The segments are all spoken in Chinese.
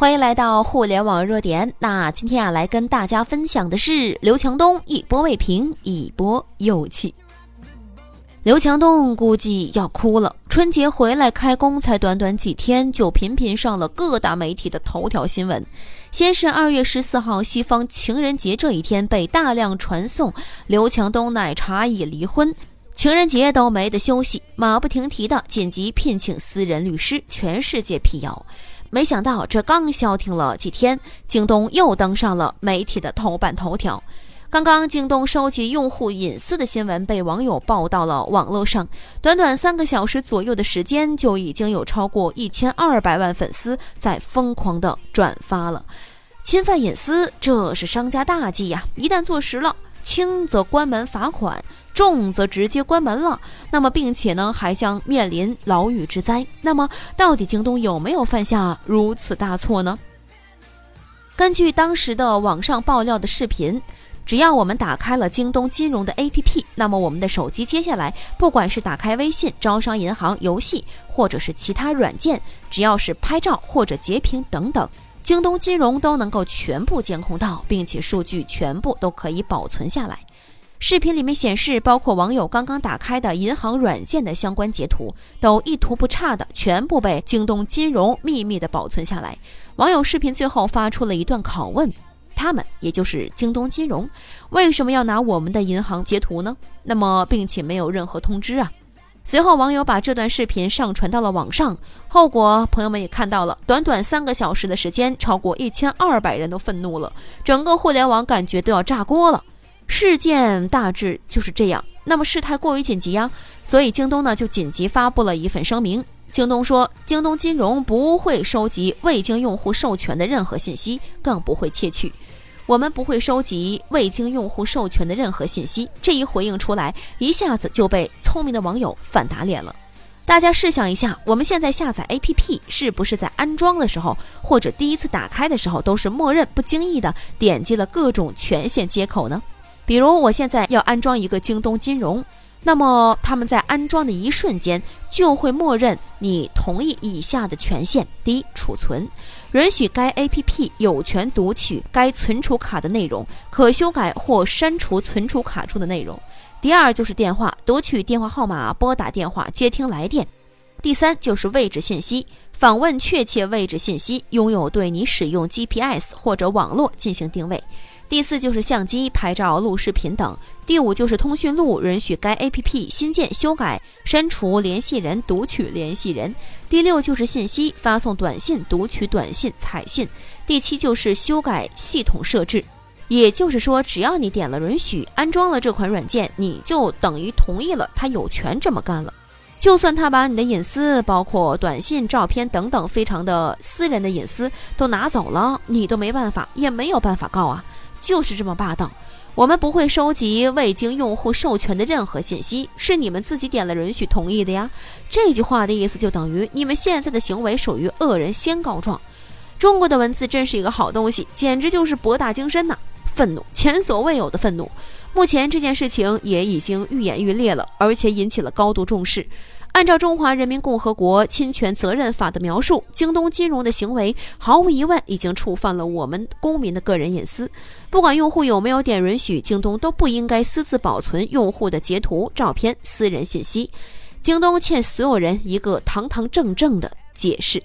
欢迎来到互联网热点。那今天啊，来跟大家分享的是刘强东一波未平，一波又起。刘强东估计要哭了。春节回来开工才短短几天，就频频上了各大媒体的头条新闻。先是二月十四号，西方情人节这一天被大量传送，刘强东奶茶已离婚，情人节都没得休息，马不停蹄的紧急聘请私人律师，全世界辟谣。没想到这刚消停了几天，京东又登上了媒体的头版头条。刚刚京东收集用户隐私的新闻被网友报到了网络上，短短三个小时左右的时间，就已经有超过一千二百万粉丝在疯狂的转发了。侵犯隐私，这是商家大忌呀！一旦坐实了，轻则关门罚款，重则直接关门了。那么，并且呢，还将面临牢狱之灾。那么，到底京东有没有犯下如此大错呢？根据当时的网上爆料的视频。只要我们打开了京东金融的 APP，那么我们的手机接下来不管是打开微信、招商银行、游戏，或者是其他软件，只要是拍照或者截屏等等，京东金融都能够全部监控到，并且数据全部都可以保存下来。视频里面显示，包括网友刚刚打开的银行软件的相关截图，都一图不差的全部被京东金融秘密的保存下来。网友视频最后发出了一段拷问。他们也就是京东金融，为什么要拿我们的银行截图呢？那么，并且没有任何通知啊。随后，网友把这段视频上传到了网上，后果朋友们也看到了。短短三个小时的时间，超过一千二百人都愤怒了，整个互联网感觉都要炸锅了。事件大致就是这样。那么事态过于紧急呀，所以京东呢就紧急发布了一份声明。京东说，京东金融不会收集未经用户授权的任何信息，更不会窃取。我们不会收集未经用户授权的任何信息。这一回应出来，一下子就被聪明的网友反打脸了。大家试想一下，我们现在下载 APP，是不是在安装的时候，或者第一次打开的时候，都是默认不经意的点击了各种权限接口呢？比如我现在要安装一个京东金融。那么他们在安装的一瞬间，就会默认你同意以下的权限：第一，储存，允许该 APP 有权读取该存储卡的内容，可修改或删除存储卡中的内容；第二，就是电话，读取电话号码，拨打电话，接听来电；第三，就是位置信息，访问确切位置信息，拥有对你使用 GPS 或者网络进行定位。第四就是相机拍照、录视频等。第五就是通讯录，允许该 APP 新建、修改、删除联系人、读取联系人。第六就是信息，发送短信、读取短信、彩信。第七就是修改系统设置，也就是说，只要你点了允许，安装了这款软件，你就等于同意了，他有权这么干了。就算他把你的隐私，包括短信、照片等等非常的私人的隐私都拿走了，你都没办法，也没有办法告啊。就是这么霸道，我们不会收集未经用户授权的任何信息，是你们自己点了允许同意的呀。这句话的意思就等于你们现在的行为属于恶人先告状。中国的文字真是一个好东西，简直就是博大精深呐！愤怒，前所未有的愤怒。目前这件事情也已经愈演愈烈了，而且引起了高度重视。按照《中华人民共和国侵权责任法》的描述，京东金融的行为毫无疑问已经触犯了我们公民的个人隐私。不管用户有没有点允许，京东都不应该私自保存用户的截图、照片、私人信息。京东欠所有人一个堂堂正正的解释。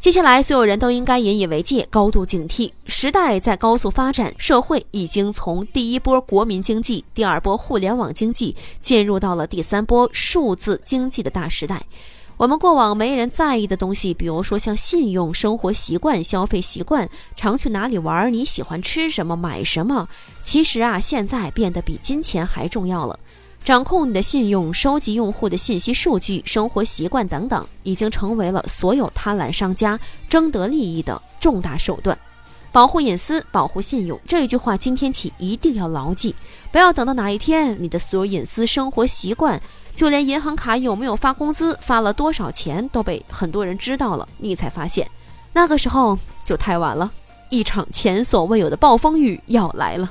接下来，所有人都应该引以为戒，高度警惕。时代在高速发展，社会已经从第一波国民经济、第二波互联网经济，进入到了第三波数字经济的大时代。我们过往没人在意的东西，比如说像信用、生活习惯、消费习惯、常去哪里玩、你喜欢吃什么、买什么，其实啊，现在变得比金钱还重要了。掌控你的信用、收集用户的信息数据、生活习惯等等，已经成为了所有贪婪商家争得利益的重大手段。保护隐私、保护信用，这一句话今天起一定要牢记，不要等到哪一天你的所有隐私、生活习惯，就连银行卡有没有发工资、发了多少钱都被很多人知道了，你才发现，那个时候就太晚了，一场前所未有的暴风雨要来了。